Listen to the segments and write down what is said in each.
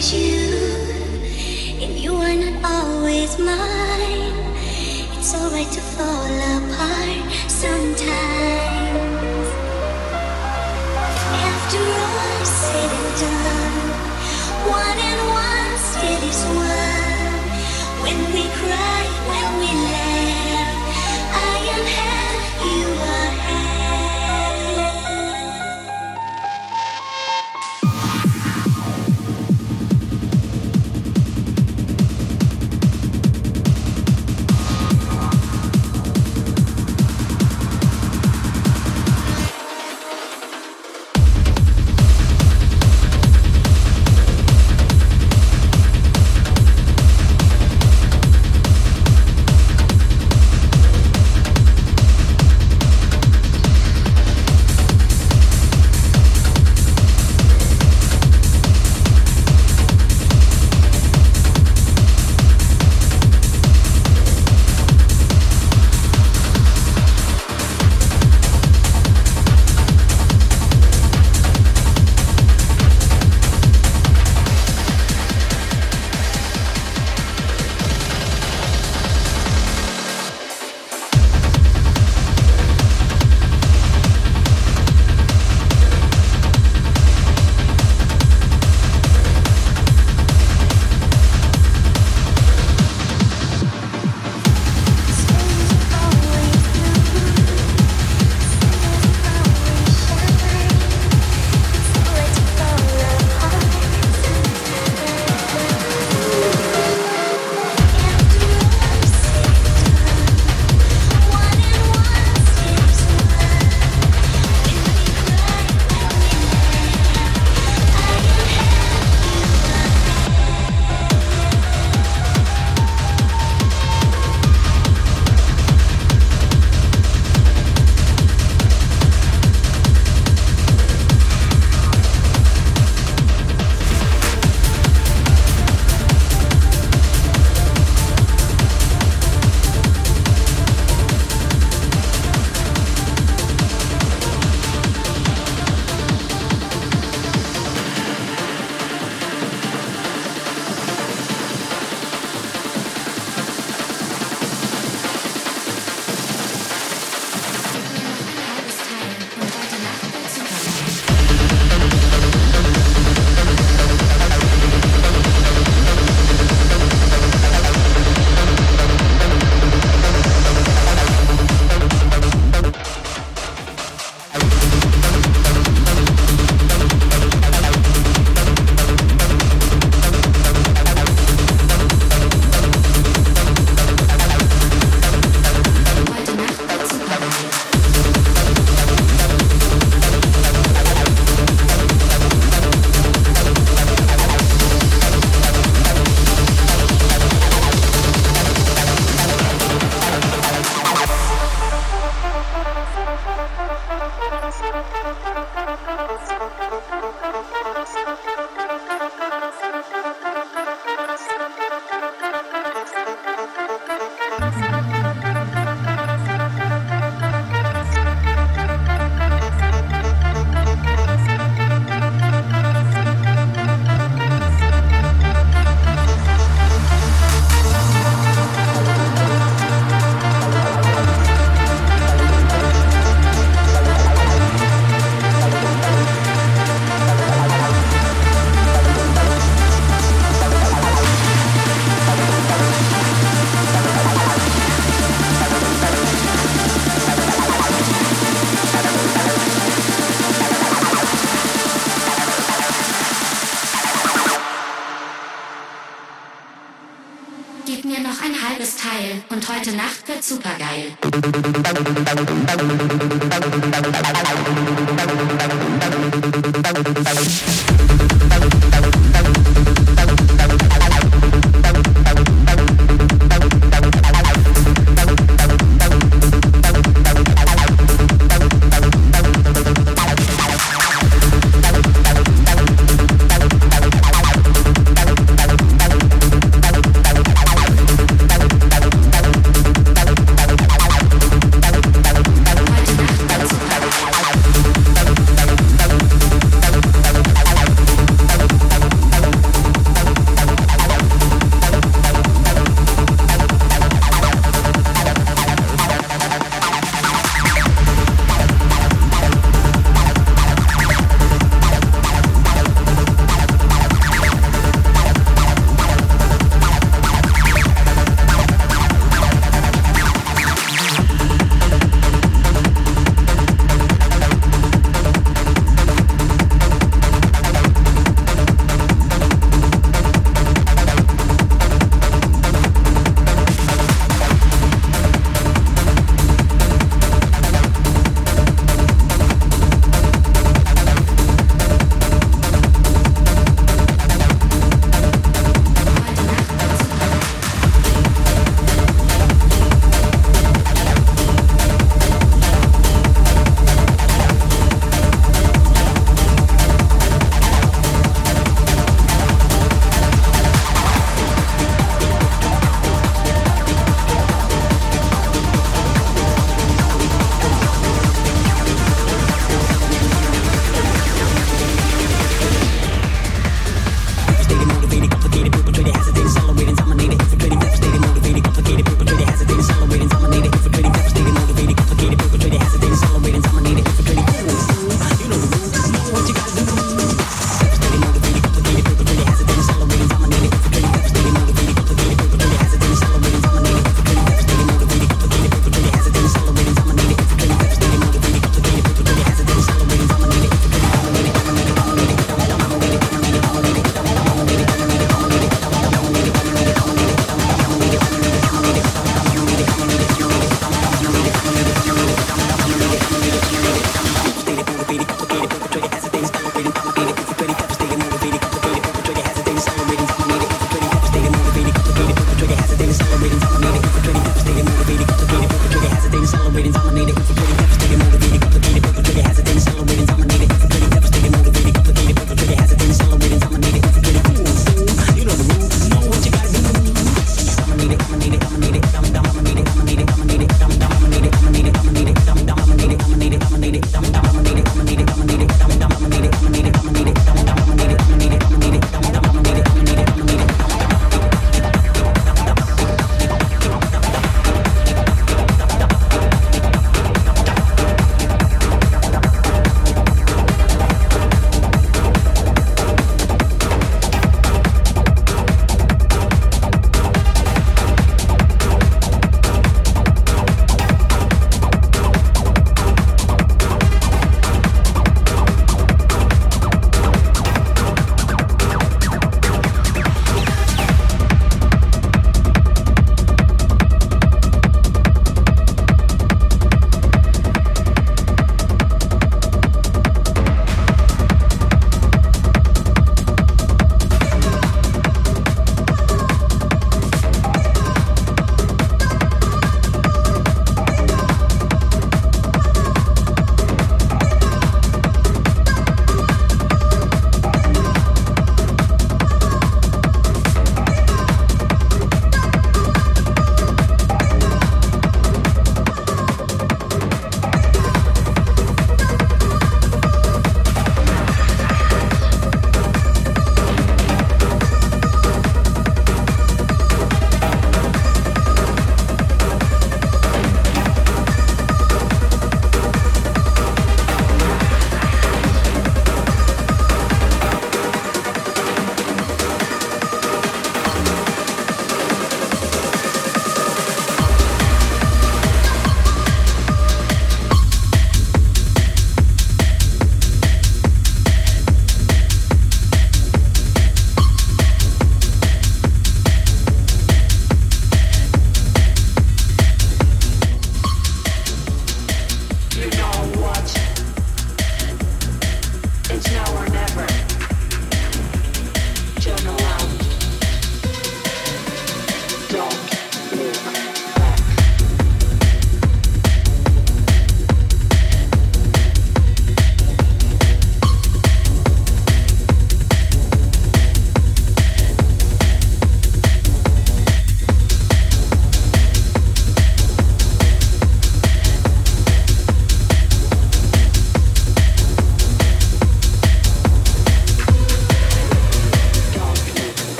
you. If you are not always mine, it's alright to fall apart.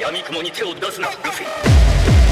闇雲に手を出すなルフィ。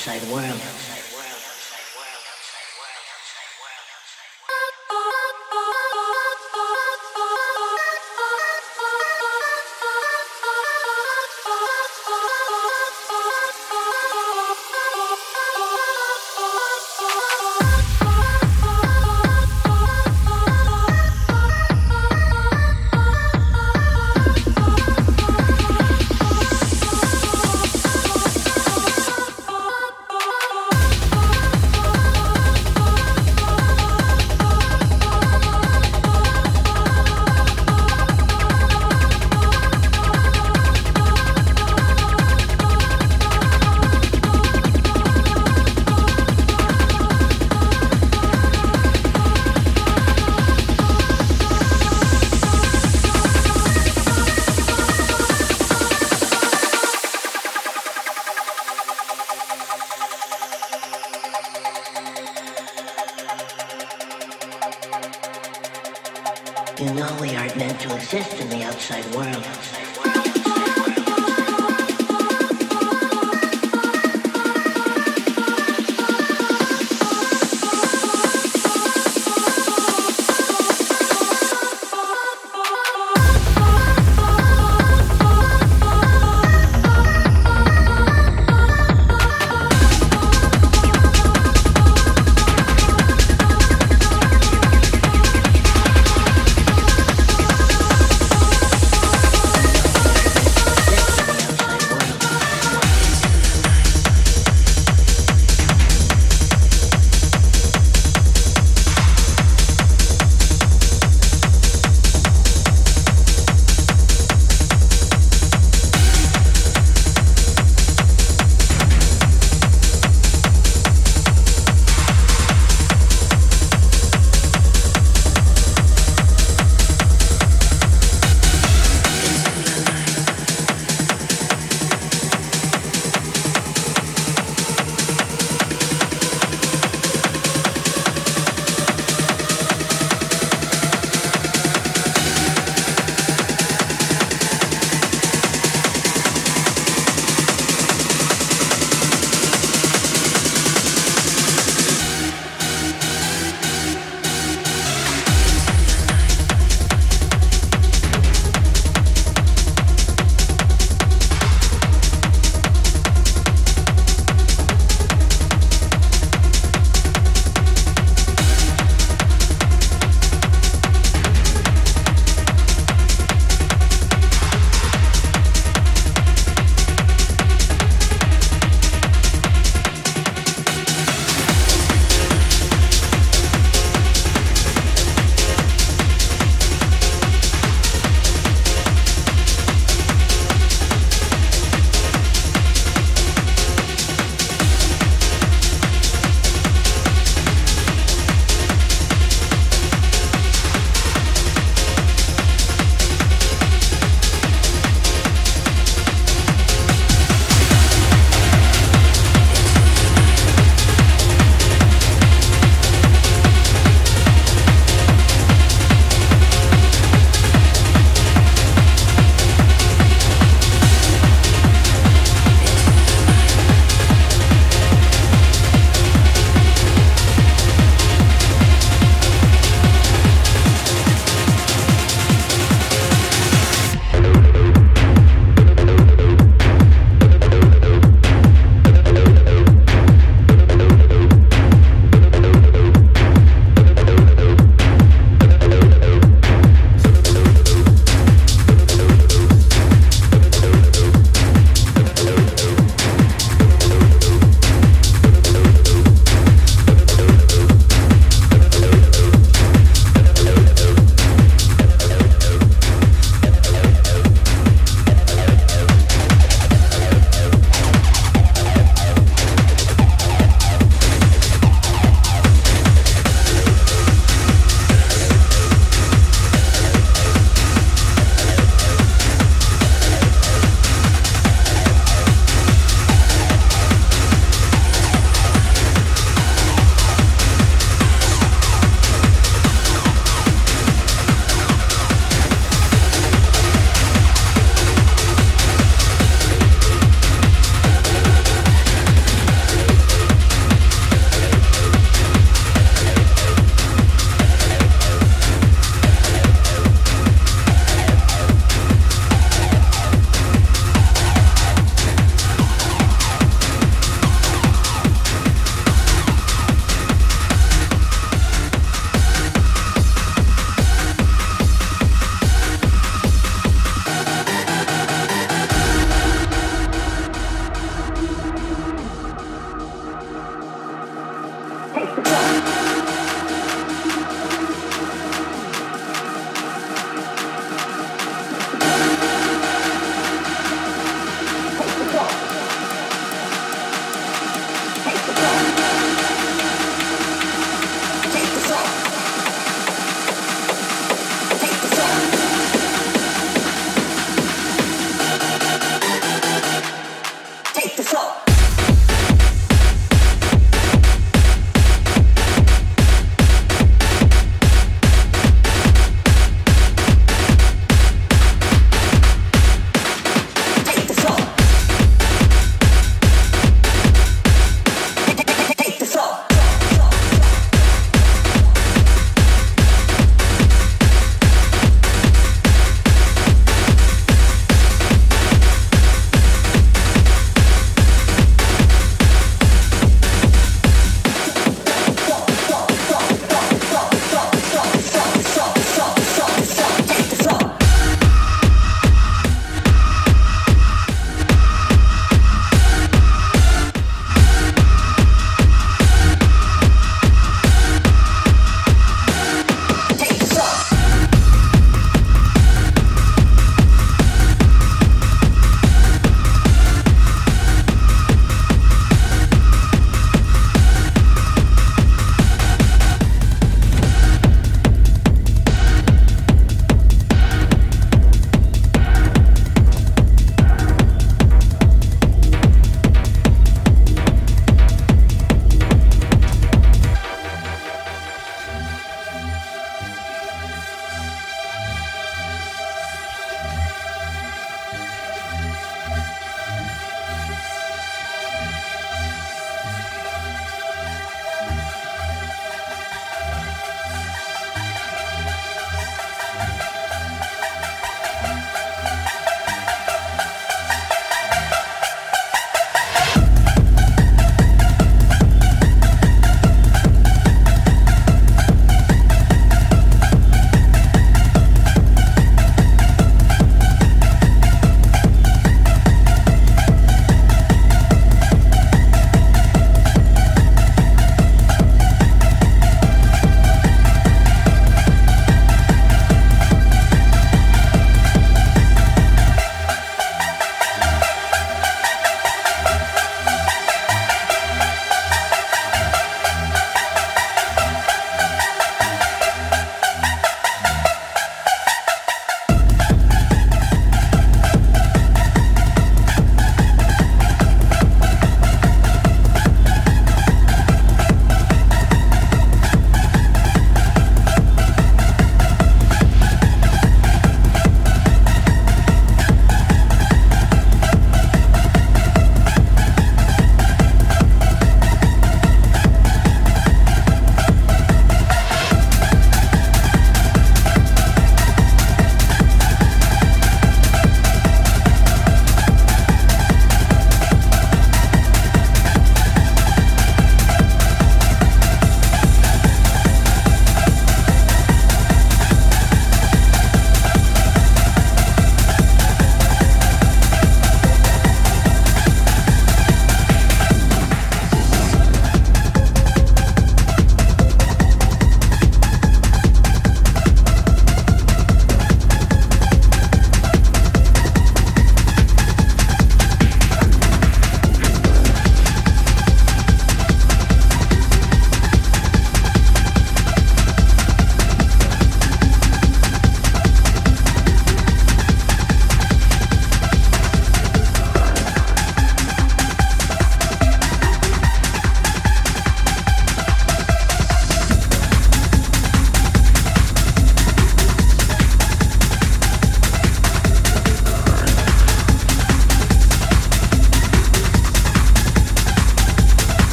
Outside world.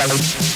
I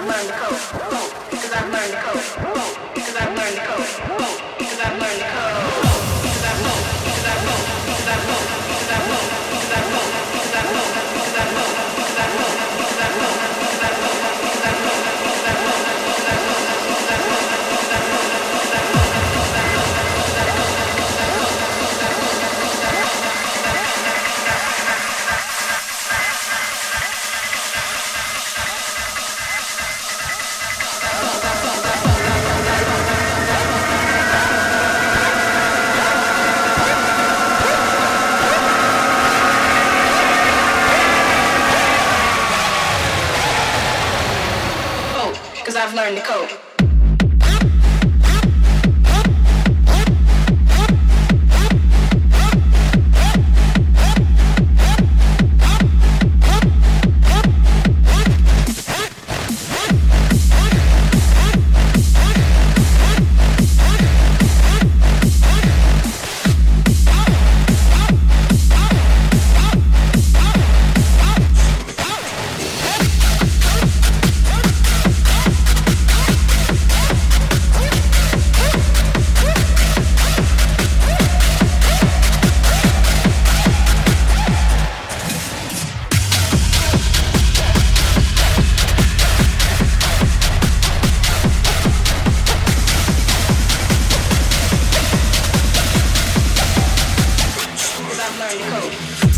I've learned to cope. Because I've learned to cope. go.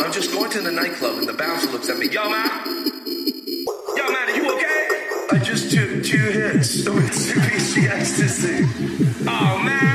I'm just going to the nightclub, and the bouncer looks at me. Yo, man. Yo, man, are you okay? I just took two hits. Two Oh, man.